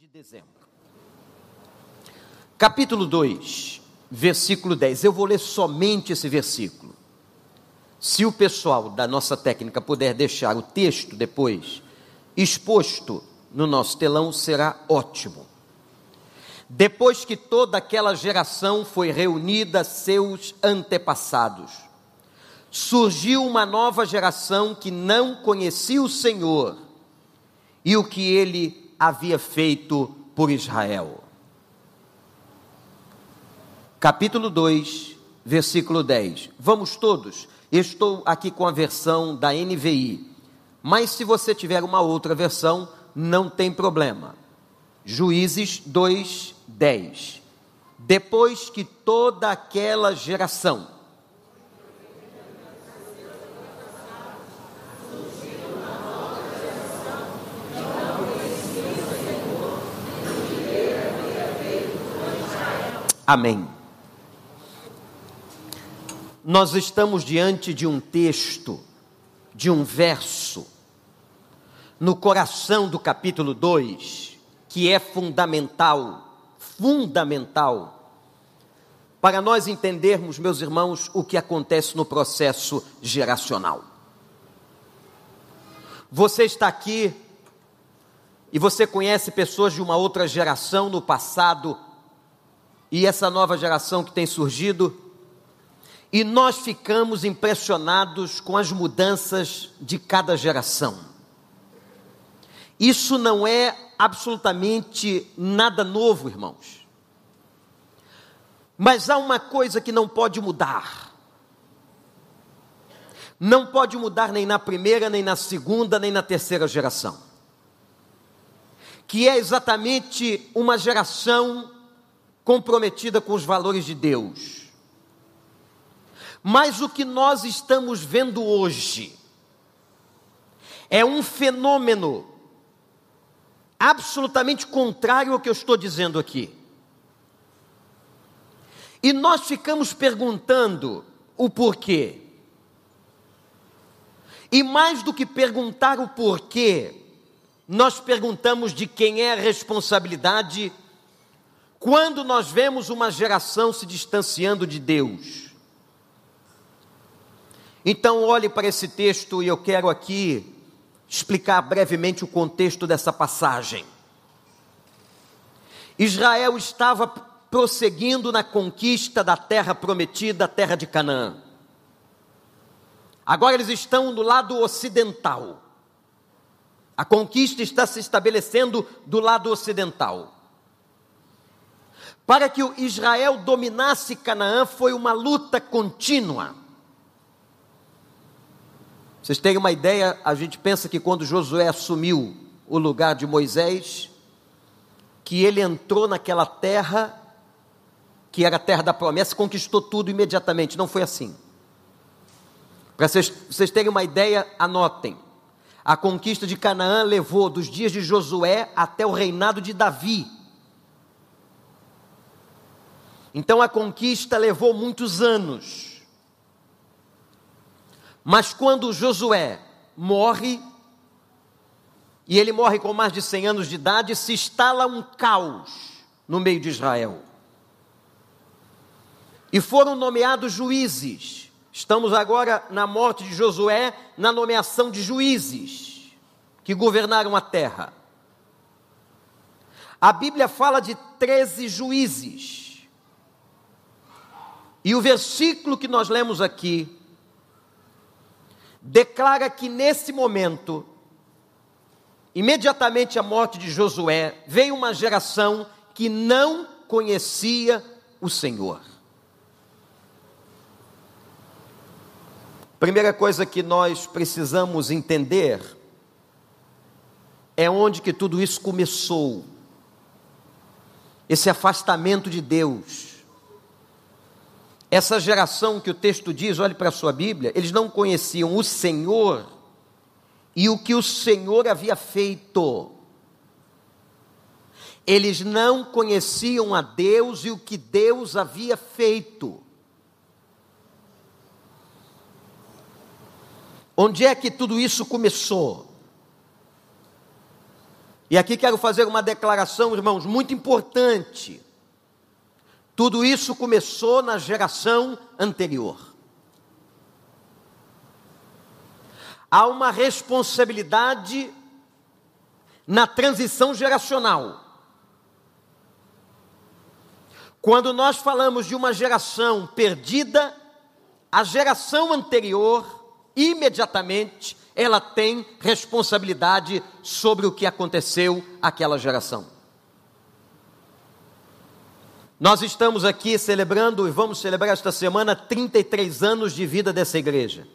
de dezembro. Capítulo 2, versículo 10. Eu vou ler somente esse versículo. Se o pessoal da nossa técnica puder deixar o texto depois exposto no nosso telão, será ótimo. Depois que toda aquela geração foi reunida, seus antepassados, surgiu uma nova geração que não conhecia o Senhor e o que ele havia feito por Israel. Capítulo 2, versículo 10. Vamos todos. Estou aqui com a versão da NVI, mas se você tiver uma outra versão, não tem problema. Juízes 2, 10. Depois que toda aquela geração Amém. Nós estamos diante de um texto, de um verso, no coração do capítulo 2, que é fundamental, fundamental, para nós entendermos, meus irmãos, o que acontece no processo geracional. Você está aqui e você conhece pessoas de uma outra geração no passado, e essa nova geração que tem surgido, e nós ficamos impressionados com as mudanças de cada geração. Isso não é absolutamente nada novo, irmãos. Mas há uma coisa que não pode mudar. Não pode mudar nem na primeira, nem na segunda, nem na terceira geração. Que é exatamente uma geração comprometida com os valores de Deus. Mas o que nós estamos vendo hoje é um fenômeno absolutamente contrário ao que eu estou dizendo aqui. E nós ficamos perguntando o porquê. E mais do que perguntar o porquê, nós perguntamos de quem é a responsabilidade quando nós vemos uma geração se distanciando de Deus. Então, olhe para esse texto e eu quero aqui explicar brevemente o contexto dessa passagem. Israel estava prosseguindo na conquista da terra prometida, a terra de Canaã. Agora eles estão do lado ocidental. A conquista está se estabelecendo do lado ocidental. Para que o Israel dominasse Canaã foi uma luta contínua. Vocês têm uma ideia, a gente pensa que quando Josué assumiu o lugar de Moisés, que ele entrou naquela terra, que era a terra da promessa, conquistou tudo imediatamente. Não foi assim. Para vocês, vocês terem uma ideia, anotem. A conquista de Canaã levou dos dias de Josué até o reinado de Davi. Então a conquista levou muitos anos. Mas quando Josué morre, e ele morre com mais de 100 anos de idade, se instala um caos no meio de Israel. E foram nomeados juízes. Estamos agora na morte de Josué, na nomeação de juízes que governaram a terra. A Bíblia fala de 13 juízes. E o versículo que nós lemos aqui declara que nesse momento, imediatamente à morte de Josué, veio uma geração que não conhecia o Senhor. Primeira coisa que nós precisamos entender é onde que tudo isso começou. Esse afastamento de Deus essa geração que o texto diz, olhe para a sua Bíblia, eles não conheciam o Senhor e o que o Senhor havia feito. Eles não conheciam a Deus e o que Deus havia feito. Onde é que tudo isso começou? E aqui quero fazer uma declaração, irmãos, muito importante. Tudo isso começou na geração anterior. Há uma responsabilidade na transição geracional. Quando nós falamos de uma geração perdida, a geração anterior, imediatamente, ela tem responsabilidade sobre o que aconteceu àquela geração. Nós estamos aqui celebrando e vamos celebrar esta semana 33 anos de vida dessa igreja.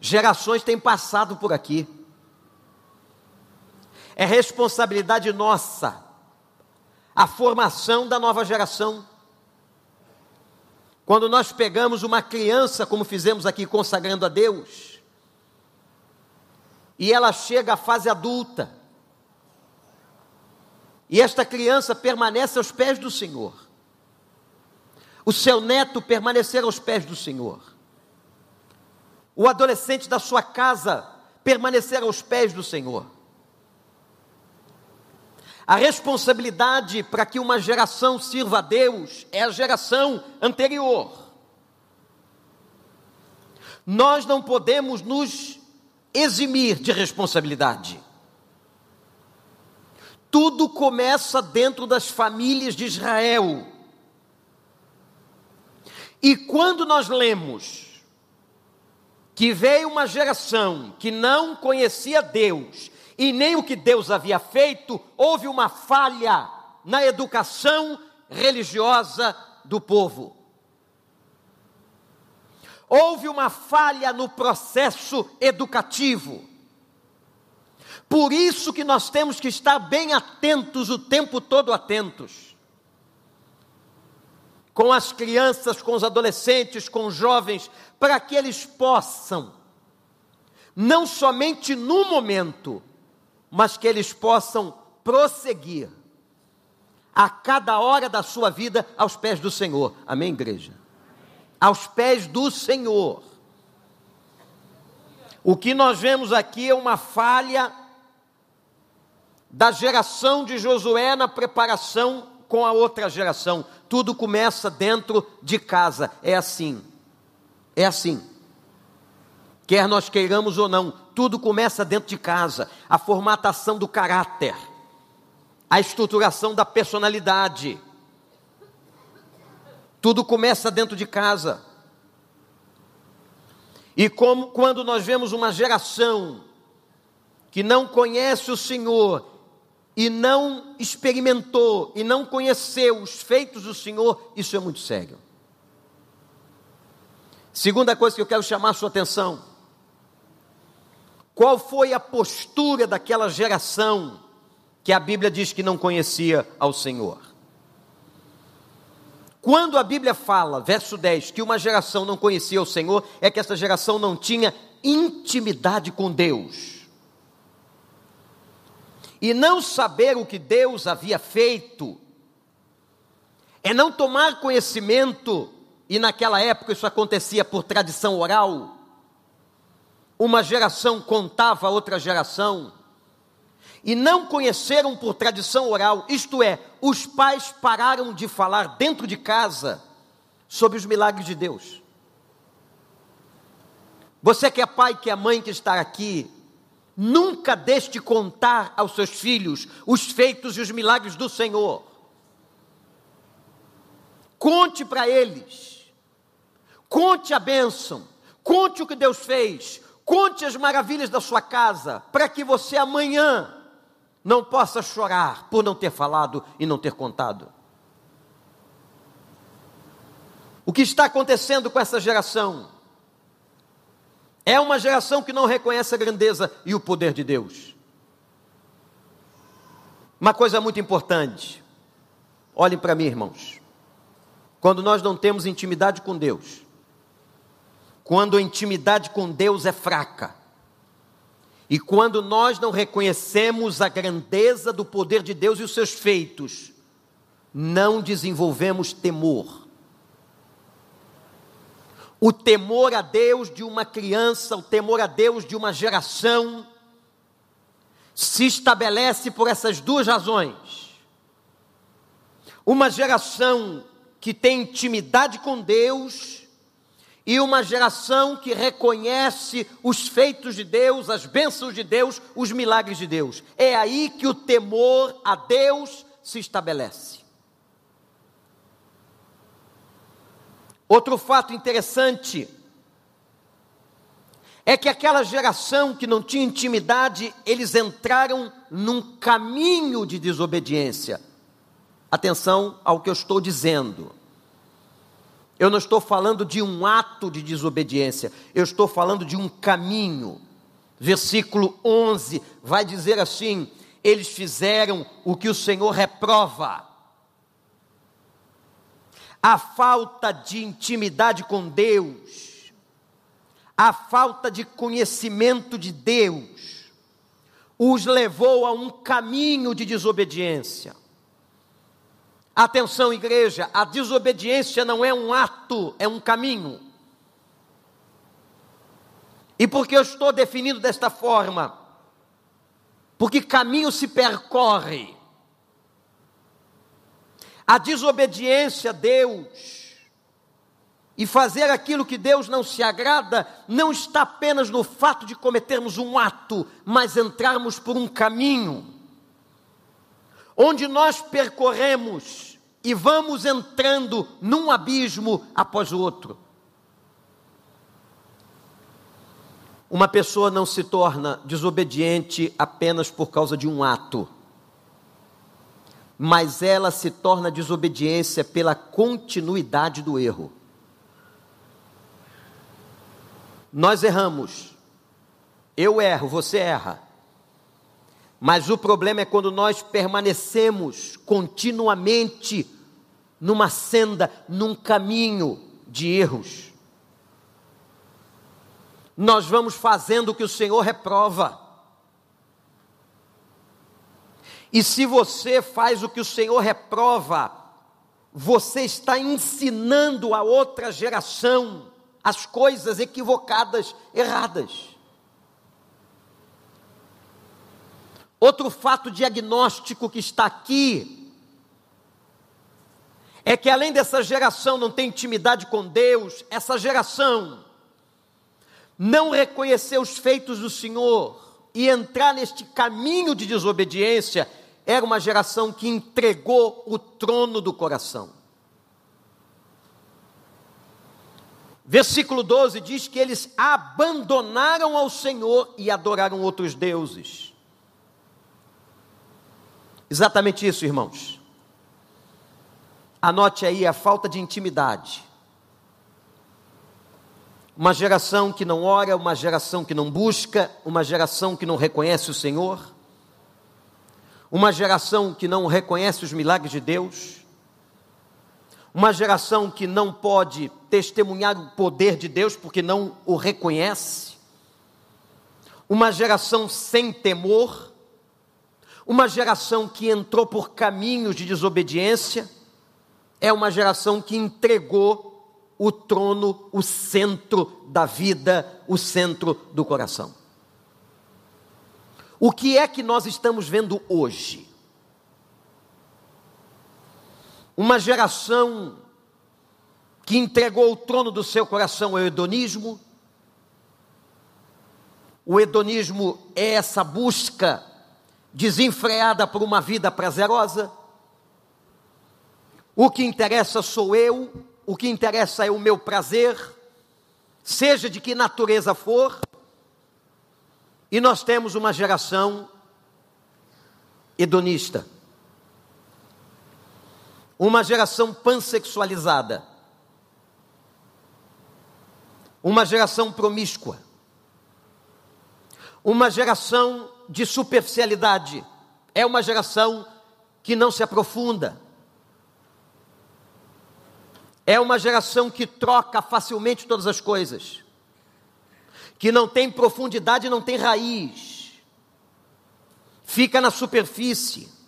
Gerações têm passado por aqui. É responsabilidade nossa a formação da nova geração. Quando nós pegamos uma criança, como fizemos aqui consagrando a Deus, e ela chega à fase adulta, e esta criança permanece aos pés do Senhor, o seu neto permanecer aos pés do Senhor, o adolescente da sua casa permanecer aos pés do Senhor. A responsabilidade para que uma geração sirva a Deus é a geração anterior. Nós não podemos nos eximir de responsabilidade. Tudo começa dentro das famílias de Israel. E quando nós lemos que veio uma geração que não conhecia Deus e nem o que Deus havia feito, houve uma falha na educação religiosa do povo. Houve uma falha no processo educativo. Por isso que nós temos que estar bem atentos o tempo todo atentos. Com as crianças, com os adolescentes, com os jovens, para que eles possam não somente no momento, mas que eles possam prosseguir a cada hora da sua vida aos pés do Senhor. Amém, igreja? Aos pés do Senhor. O que nós vemos aqui é uma falha da geração de Josué na preparação com a outra geração. Tudo começa dentro de casa. É assim. É assim. Quer nós queiramos ou não, tudo começa dentro de casa. A formatação do caráter, a estruturação da personalidade. Tudo começa dentro de casa. E como quando nós vemos uma geração que não conhece o Senhor e não experimentou e não conheceu os feitos do Senhor, isso é muito sério. Segunda coisa que eu quero chamar a sua atenção qual foi a postura daquela geração que a Bíblia diz que não conhecia ao Senhor? Quando a Bíblia fala, verso 10, que uma geração não conhecia o Senhor, é que essa geração não tinha intimidade com Deus. E não saber o que Deus havia feito, é não tomar conhecimento, e naquela época isso acontecia por tradição oral, uma geração contava a outra geração, e não conheceram por tradição oral, isto é, os pais pararam de falar dentro de casa sobre os milagres de Deus. Você que é pai, que é mãe que está aqui, nunca deixe de contar aos seus filhos os feitos e os milagres do Senhor. Conte para eles, conte a bênção, conte o que Deus fez, Conte as maravilhas da sua casa, para que você amanhã não possa chorar por não ter falado e não ter contado. O que está acontecendo com essa geração? É uma geração que não reconhece a grandeza e o poder de Deus. Uma coisa muito importante, olhem para mim, irmãos. Quando nós não temos intimidade com Deus, quando a intimidade com Deus é fraca. E quando nós não reconhecemos a grandeza do poder de Deus e os seus feitos, não desenvolvemos temor. O temor a Deus de uma criança, o temor a Deus de uma geração, se estabelece por essas duas razões. Uma geração que tem intimidade com Deus e uma geração que reconhece os feitos de Deus, as bênçãos de Deus, os milagres de Deus. É aí que o temor a Deus se estabelece. Outro fato interessante é que aquela geração que não tinha intimidade, eles entraram num caminho de desobediência. Atenção ao que eu estou dizendo. Eu não estou falando de um ato de desobediência, eu estou falando de um caminho. Versículo 11 vai dizer assim: eles fizeram o que o Senhor reprova. A falta de intimidade com Deus, a falta de conhecimento de Deus os levou a um caminho de desobediência. Atenção, igreja, a desobediência não é um ato, é um caminho. E por que eu estou definindo desta forma? Porque caminho se percorre. A desobediência a Deus e fazer aquilo que Deus não se agrada não está apenas no fato de cometermos um ato, mas entrarmos por um caminho, onde nós percorremos e vamos entrando num abismo após o outro. Uma pessoa não se torna desobediente apenas por causa de um ato, mas ela se torna desobediência pela continuidade do erro. Nós erramos. Eu erro, você erra. Mas o problema é quando nós permanecemos continuamente numa senda, num caminho de erros. Nós vamos fazendo o que o Senhor reprova. E se você faz o que o Senhor reprova, você está ensinando a outra geração as coisas equivocadas, erradas. Outro fato diagnóstico que está aqui é que além dessa geração não ter intimidade com Deus, essa geração não reconhecer os feitos do Senhor e entrar neste caminho de desobediência, era uma geração que entregou o trono do coração. Versículo 12 diz que eles abandonaram ao Senhor e adoraram outros deuses. Exatamente isso, irmãos. Anote aí a falta de intimidade. Uma geração que não ora, uma geração que não busca, uma geração que não reconhece o Senhor, uma geração que não reconhece os milagres de Deus, uma geração que não pode testemunhar o poder de Deus porque não o reconhece, uma geração sem temor, uma geração que entrou por caminhos de desobediência, é uma geração que entregou o trono, o centro da vida, o centro do coração. O que é que nós estamos vendo hoje? uma geração que entregou o trono do seu coração ao hedonismo. O hedonismo é essa busca desenfreada por uma vida prazerosa. O que interessa sou eu, o que interessa é o meu prazer, seja de que natureza for. E nós temos uma geração hedonista. Uma geração pansexualizada, uma geração promíscua, uma geração de superficialidade, é uma geração que não se aprofunda, é uma geração que troca facilmente todas as coisas, que não tem profundidade, não tem raiz, fica na superfície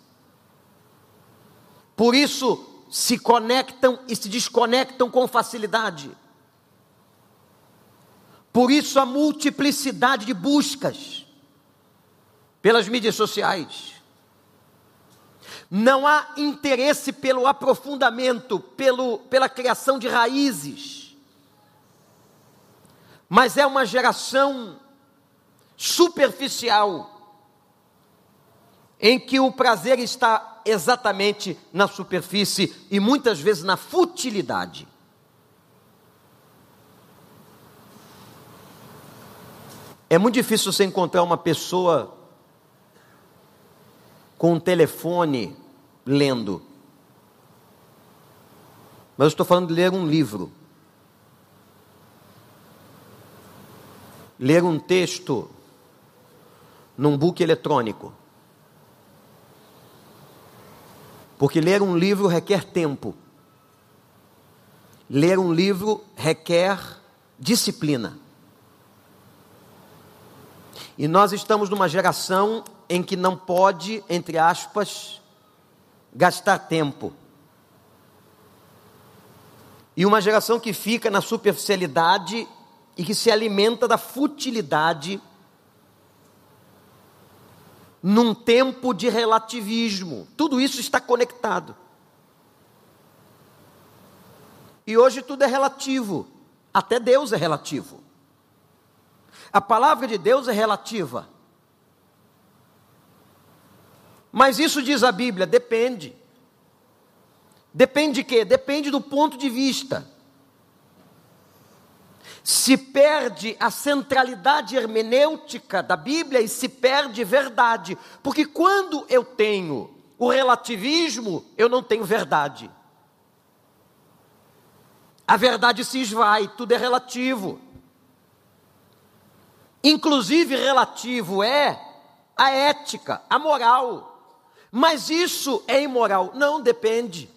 por isso se conectam e se desconectam com facilidade. Por isso a multiplicidade de buscas. pelas mídias sociais. Não há interesse pelo aprofundamento, pelo, pela criação de raízes. Mas é uma geração superficial, em que o prazer está exatamente na superfície e muitas vezes na futilidade. É muito difícil você encontrar uma pessoa com um telefone lendo. Mas eu estou falando de ler um livro. Ler um texto num book eletrônico. Porque ler um livro requer tempo. Ler um livro requer disciplina. E nós estamos numa geração em que não pode, entre aspas, gastar tempo. E uma geração que fica na superficialidade e que se alimenta da futilidade num tempo de relativismo. Tudo isso está conectado. E hoje tudo é relativo, até Deus é relativo. A palavra de Deus é relativa. Mas isso diz a Bíblia, depende. Depende de quê? Depende do ponto de vista. Se perde a centralidade hermenêutica da Bíblia e se perde verdade. Porque quando eu tenho o relativismo, eu não tenho verdade. A verdade se esvai, tudo é relativo inclusive relativo é a ética, a moral. Mas isso é imoral? Não depende.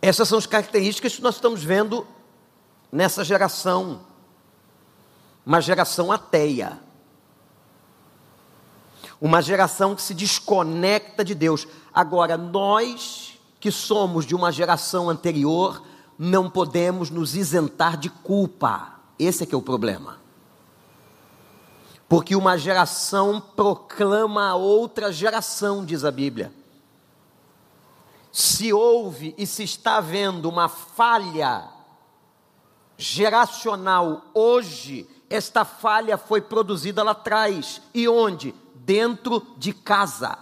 Essas são as características que nós estamos vendo nessa geração, uma geração ateia, uma geração que se desconecta de Deus. Agora, nós que somos de uma geração anterior, não podemos nos isentar de culpa. Esse é que é o problema. Porque uma geração proclama a outra geração, diz a Bíblia. Se houve e se está vendo uma falha geracional hoje, esta falha foi produzida lá atrás. E onde? Dentro de casa.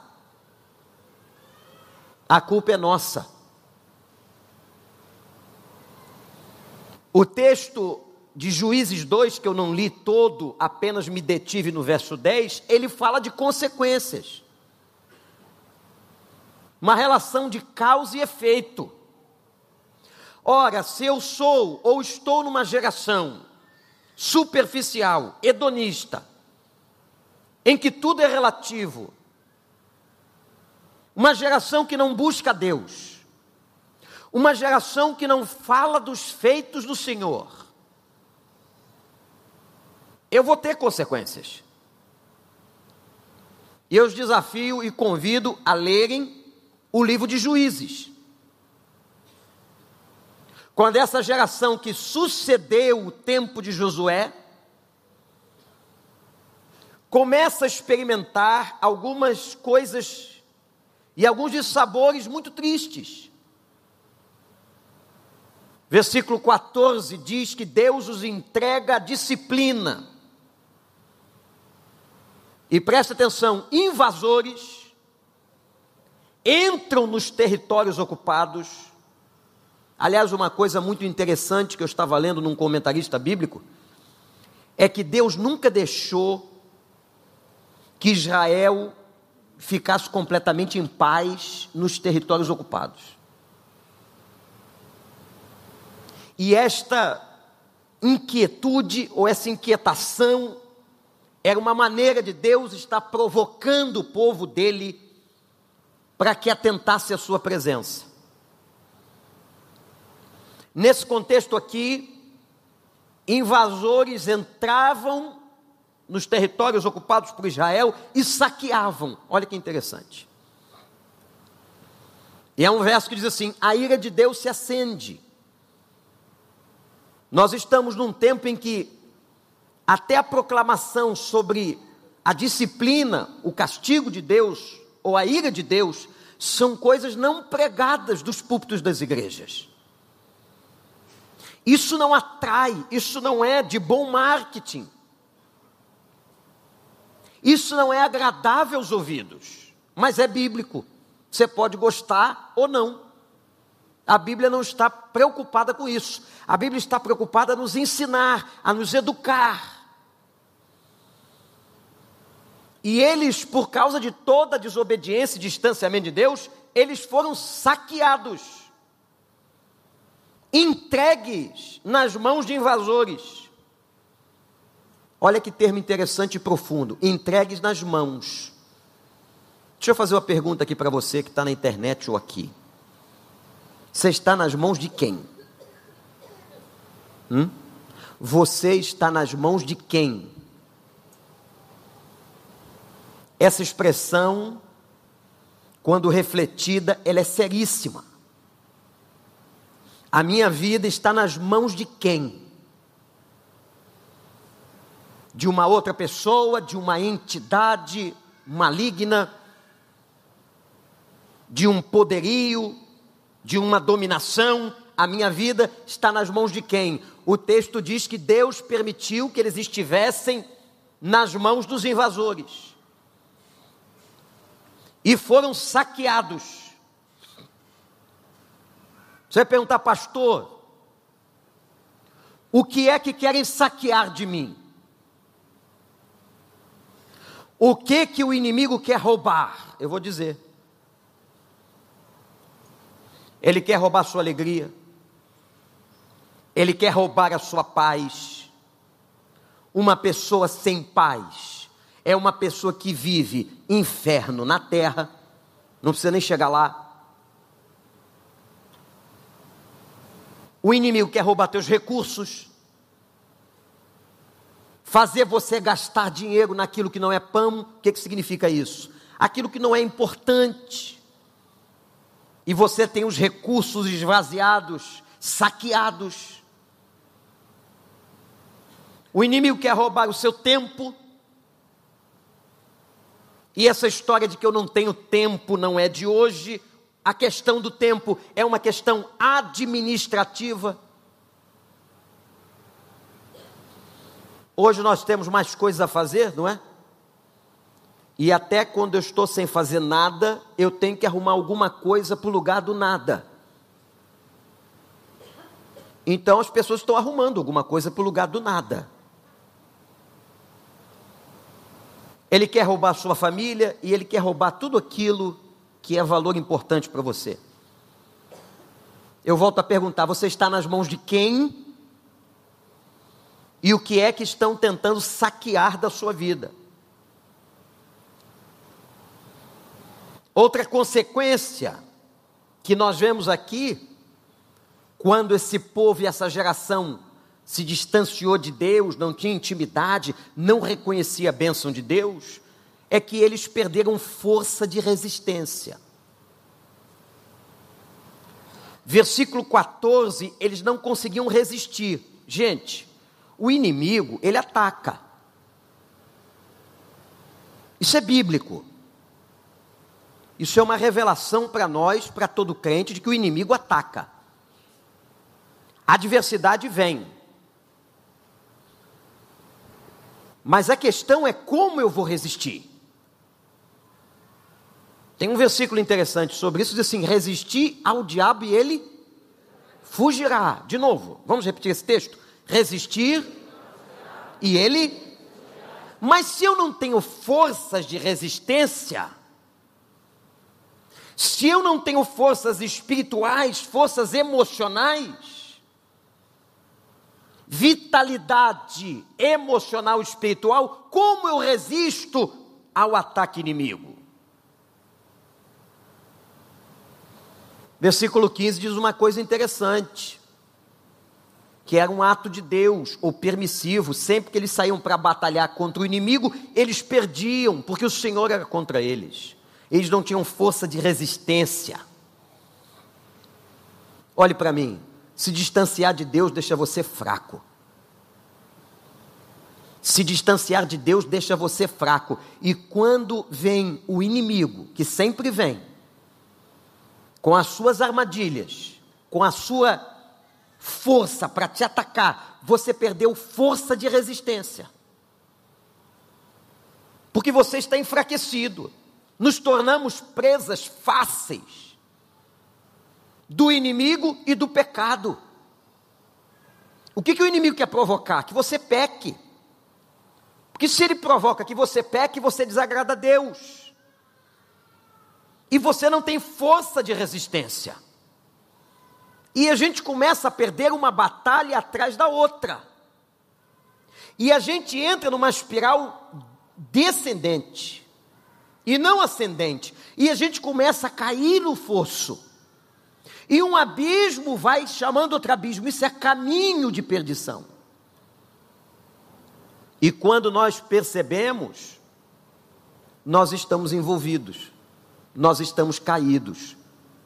A culpa é nossa. O texto de Juízes 2, que eu não li todo, apenas me detive no verso 10, ele fala de consequências. Uma relação de causa e efeito. Ora, se eu sou ou estou numa geração superficial, hedonista, em que tudo é relativo, uma geração que não busca Deus, uma geração que não fala dos feitos do Senhor, eu vou ter consequências. E eu os desafio e convido a lerem o livro de Juízes. Quando essa geração que sucedeu o tempo de Josué começa a experimentar algumas coisas e alguns sabores muito tristes. Versículo 14 diz que Deus os entrega a disciplina. E presta atenção: invasores entram nos territórios ocupados. Aliás, uma coisa muito interessante que eu estava lendo num comentarista bíblico é que Deus nunca deixou que Israel ficasse completamente em paz nos territórios ocupados. E esta inquietude ou essa inquietação era uma maneira de Deus estar provocando o povo dele para que atentasse a sua presença. Nesse contexto aqui, invasores entravam nos territórios ocupados por Israel e saqueavam. Olha que interessante. E é um verso que diz assim: a ira de Deus se acende nós estamos num tempo em que até a proclamação sobre a disciplina, o castigo de Deus ou a ira de Deus, são coisas não pregadas dos púlpitos das igrejas. Isso não atrai, isso não é de bom marketing. Isso não é agradável aos ouvidos, mas é bíblico. Você pode gostar ou não. A Bíblia não está preocupada com isso. A Bíblia está preocupada a nos ensinar, a nos educar. E eles, por causa de toda a desobediência e distanciamento de Deus, eles foram saqueados, entregues nas mãos de invasores. Olha que termo interessante e profundo: entregues nas mãos. Deixa eu fazer uma pergunta aqui para você que está na internet ou aqui. Você está nas mãos de quem? Hum? Você está nas mãos de quem? Essa expressão, quando refletida, ela é seríssima. A minha vida está nas mãos de quem? De uma outra pessoa, de uma entidade maligna, de um poderio, de uma dominação, a minha vida está nas mãos de quem? O texto diz que Deus permitiu que eles estivessem nas mãos dos invasores e foram saqueados. Você vai perguntar, pastor, o que é que querem saquear de mim? O que que o inimigo quer roubar? Eu vou dizer. Ele quer roubar sua alegria. Ele quer roubar a sua paz. Uma pessoa sem paz é uma pessoa que vive inferno na terra, não precisa nem chegar lá. O inimigo quer roubar teus recursos, fazer você gastar dinheiro naquilo que não é pão. O que, que significa isso? Aquilo que não é importante e você tem os recursos esvaziados, saqueados. O inimigo quer roubar o seu tempo. E essa história de que eu não tenho tempo não é de hoje. A questão do tempo é uma questão administrativa. Hoje nós temos mais coisas a fazer, não é? E até quando eu estou sem fazer nada, eu tenho que arrumar alguma coisa para o lugar do nada. Então as pessoas estão arrumando alguma coisa para o lugar do nada. Ele quer roubar sua família e ele quer roubar tudo aquilo que é valor importante para você. Eu volto a perguntar: você está nas mãos de quem? E o que é que estão tentando saquear da sua vida? Outra consequência que nós vemos aqui, quando esse povo e essa geração se distanciou de Deus, não tinha intimidade, não reconhecia a bênção de Deus, é que eles perderam força de resistência. Versículo 14, eles não conseguiam resistir. Gente, o inimigo, ele ataca. Isso é bíblico. Isso é uma revelação para nós, para todo crente, de que o inimigo ataca. A adversidade vem. Mas a questão é como eu vou resistir. Tem um versículo interessante sobre isso, diz assim: resistir ao diabo e ele fugirá. De novo, vamos repetir esse texto? Resistir e ele. Mas se eu não tenho forças de resistência, se eu não tenho forças espirituais, forças emocionais, vitalidade emocional espiritual, como eu resisto ao ataque inimigo? Versículo 15 diz uma coisa interessante, que era um ato de Deus, ou permissivo, sempre que eles saíam para batalhar contra o inimigo, eles perdiam, porque o Senhor era contra eles. Eles não tinham força de resistência. Olhe para mim, se distanciar de Deus deixa você fraco. Se distanciar de Deus deixa você fraco. E quando vem o inimigo, que sempre vem, com as suas armadilhas, com a sua força para te atacar, você perdeu força de resistência. Porque você está enfraquecido. Nos tornamos presas fáceis do inimigo e do pecado. O que, que o inimigo quer provocar? Que você peque. Porque se ele provoca que você peque, você desagrada a Deus. E você não tem força de resistência. E a gente começa a perder uma batalha atrás da outra. E a gente entra numa espiral descendente e não ascendente. E a gente começa a cair no fosso. E um abismo vai chamando outro abismo. Isso é caminho de perdição. E quando nós percebemos, nós estamos envolvidos, nós estamos caídos,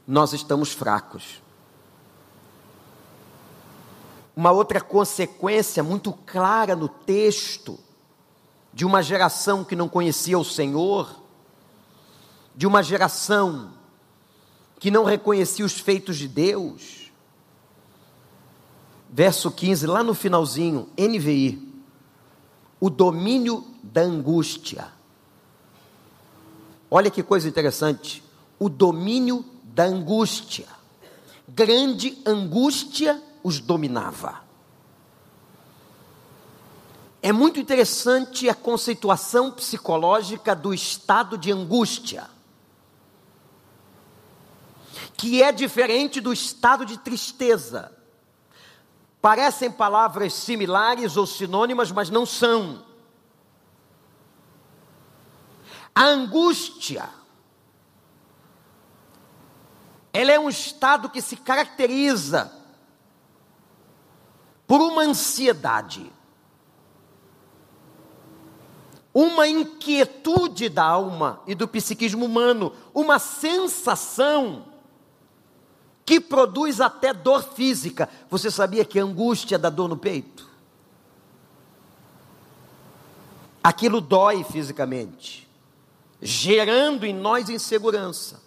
nós estamos fracos. Uma outra consequência muito clara no texto de uma geração que não conhecia o Senhor, de uma geração que não reconhecia os feitos de Deus. Verso 15, lá no finalzinho, NVI o domínio da angústia. Olha que coisa interessante. O domínio da angústia. Grande angústia os dominava. É muito interessante a conceituação psicológica do estado de angústia, que é diferente do estado de tristeza. Parecem palavras similares ou sinônimas, mas não são. A angústia, ela é um estado que se caracteriza por uma ansiedade, uma inquietude da alma e do psiquismo humano, uma sensação que produz até dor física. Você sabia que a angústia dá dor no peito? Aquilo dói fisicamente, gerando em nós insegurança.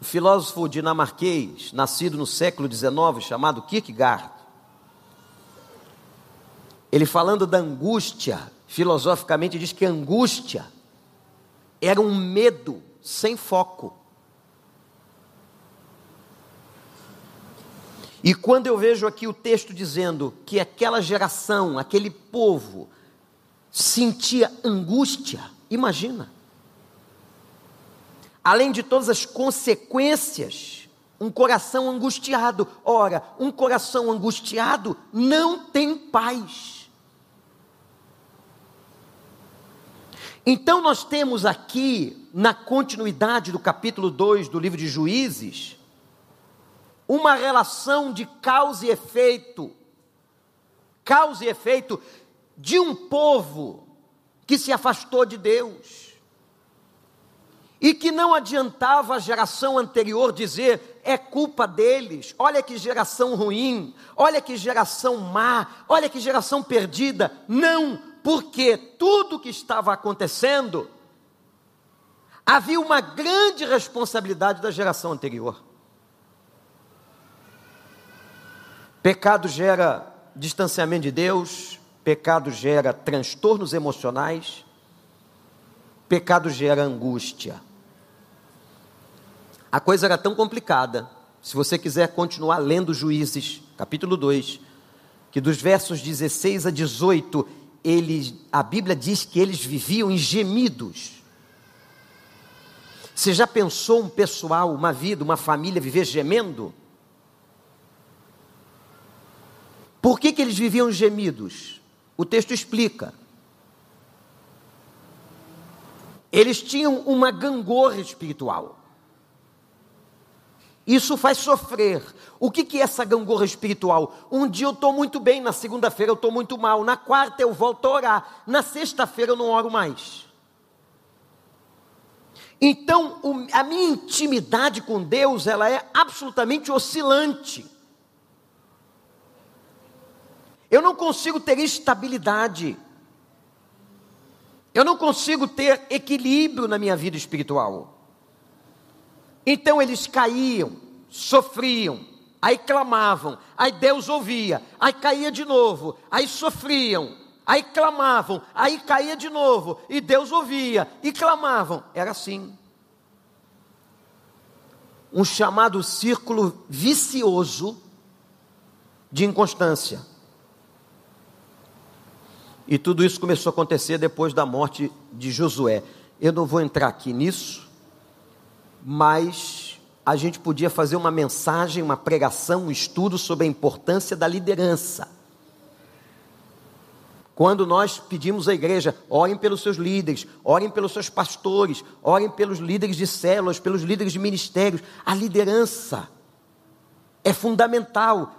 O filósofo dinamarquês, nascido no século XIX, chamado Kierkegaard, ele falando da angústia, filosoficamente diz que angústia era um medo sem foco. E quando eu vejo aqui o texto dizendo que aquela geração, aquele povo, sentia angústia, imagina. Além de todas as consequências, um coração angustiado. Ora, um coração angustiado não tem paz. Então, nós temos aqui, na continuidade do capítulo 2 do livro de Juízes, uma relação de causa e efeito. Causa e efeito de um povo que se afastou de Deus. E que não adiantava a geração anterior dizer é culpa deles, olha que geração ruim, olha que geração má, olha que geração perdida. Não, porque tudo que estava acontecendo havia uma grande responsabilidade da geração anterior. Pecado gera distanciamento de Deus, pecado gera transtornos emocionais, pecado gera angústia. A coisa era tão complicada. Se você quiser continuar lendo Juízes, capítulo 2, que dos versos 16 a 18, eles, a Bíblia diz que eles viviam em gemidos. Você já pensou um pessoal, uma vida, uma família viver gemendo? Por que, que eles viviam gemidos? O texto explica. Eles tinham uma gangorra espiritual. Isso faz sofrer. O que, que é essa gangorra espiritual? Um dia eu estou muito bem, na segunda-feira eu estou muito mal, na quarta eu volto a orar, na sexta-feira eu não oro mais. Então, a minha intimidade com Deus, ela é absolutamente oscilante. Eu não consigo ter estabilidade. Eu não consigo ter equilíbrio na minha vida espiritual. Então eles caíam, sofriam, aí clamavam, aí Deus ouvia, aí caía de novo, aí sofriam, aí clamavam, aí caía de novo, e Deus ouvia, e clamavam. Era assim. Um chamado círculo vicioso de inconstância. E tudo isso começou a acontecer depois da morte de Josué. Eu não vou entrar aqui nisso, mas a gente podia fazer uma mensagem, uma pregação, um estudo sobre a importância da liderança. Quando nós pedimos à igreja, orem pelos seus líderes, orem pelos seus pastores, orem pelos líderes de células, pelos líderes de ministérios, a liderança é fundamental.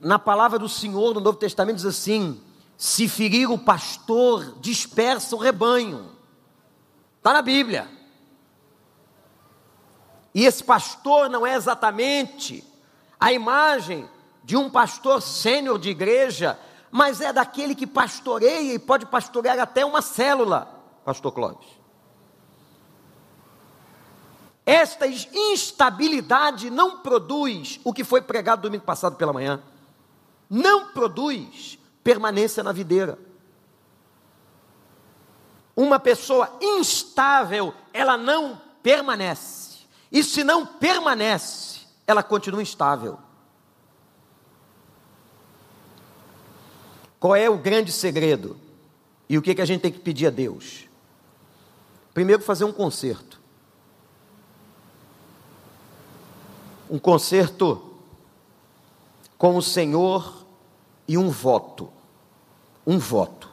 Na palavra do Senhor no Novo Testamento diz assim: se ferir o pastor, dispersa o rebanho. Está na Bíblia. E esse pastor não é exatamente a imagem de um pastor sênior de igreja, mas é daquele que pastoreia e pode pastorear até uma célula, pastor Clóvis. Esta instabilidade não produz o que foi pregado domingo passado pela manhã. Não produz permanência na videira. Uma pessoa instável, ela não permanece. E se não permanece, ela continua instável. Qual é o grande segredo? E o que, que a gente tem que pedir a Deus? Primeiro, fazer um conserto. Um conserto com o Senhor e um voto. Um voto.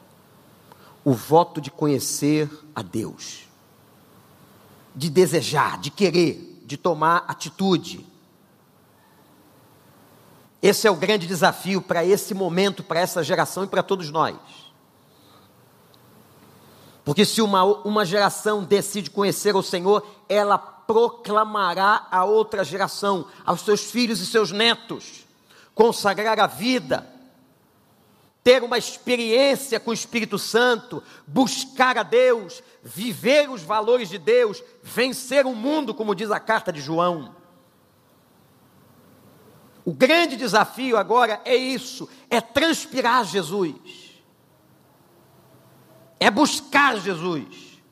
O voto de conhecer a Deus, de desejar, de querer, de tomar atitude. Esse é o grande desafio para esse momento, para essa geração e para todos nós. Porque se uma, uma geração decide conhecer o Senhor, ela proclamará a outra geração, aos seus filhos e seus netos, consagrar a vida, ter uma experiência com o Espírito Santo, buscar a Deus, viver os valores de Deus, vencer o mundo, como diz a carta de João. O grande desafio agora é isso: é transpirar Jesus, é buscar Jesus,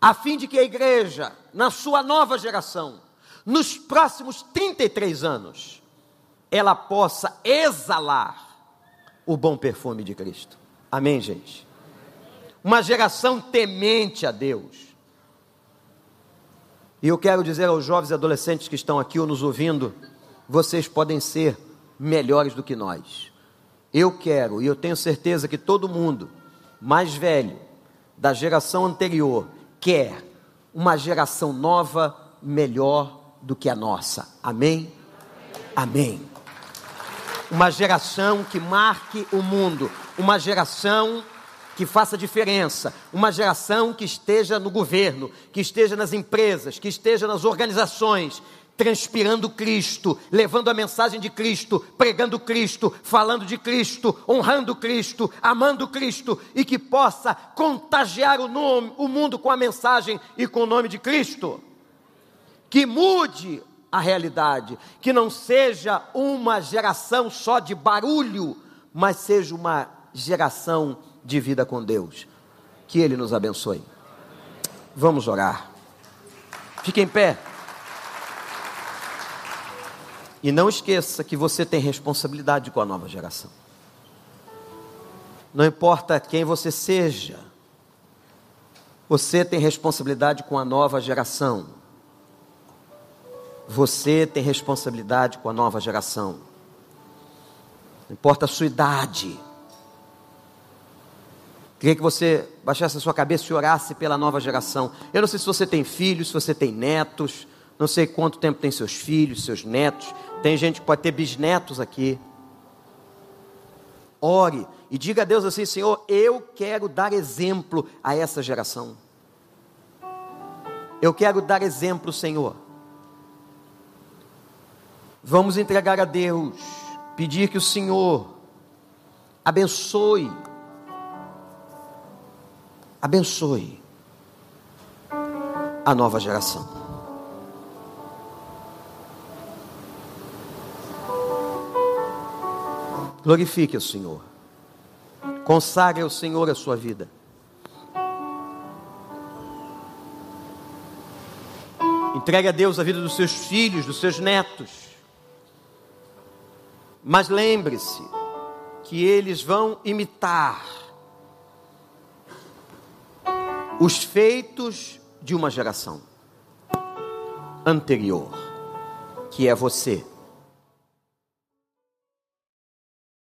a fim de que a igreja, na sua nova geração, nos próximos 33 anos, ela possa exalar o bom perfume de Cristo. Amém, gente? Uma geração temente a Deus. E eu quero dizer aos jovens e adolescentes que estão aqui ou nos ouvindo: vocês podem ser melhores do que nós. Eu quero, e eu tenho certeza que todo mundo mais velho, da geração anterior, quer uma geração nova melhor do que a nossa. Amém? Amém uma geração que marque o mundo, uma geração que faça diferença, uma geração que esteja no governo, que esteja nas empresas, que esteja nas organizações, transpirando Cristo, levando a mensagem de Cristo, pregando Cristo, falando de Cristo, honrando Cristo, amando Cristo e que possa contagiar o, nome, o mundo com a mensagem e com o nome de Cristo. Que mude a realidade, que não seja uma geração só de barulho, mas seja uma geração de vida com Deus. Que Ele nos abençoe. Vamos orar. Fique em pé. E não esqueça que você tem responsabilidade com a nova geração. Não importa quem você seja, você tem responsabilidade com a nova geração. Você tem responsabilidade com a nova geração. Não importa a sua idade. Queria que você baixasse a sua cabeça e orasse pela nova geração. Eu não sei se você tem filhos, se você tem netos, não sei quanto tempo tem seus filhos, seus netos. Tem gente que pode ter bisnetos aqui. Ore e diga a Deus assim: Senhor, eu quero dar exemplo a essa geração. Eu quero dar exemplo, Senhor. Vamos entregar a Deus pedir que o Senhor abençoe, abençoe a nova geração. Glorifique o Senhor. Consagre ao Senhor a sua vida. Entregue a Deus a vida dos seus filhos, dos seus netos. Mas lembre-se que eles vão imitar os feitos de uma geração anterior, que é você.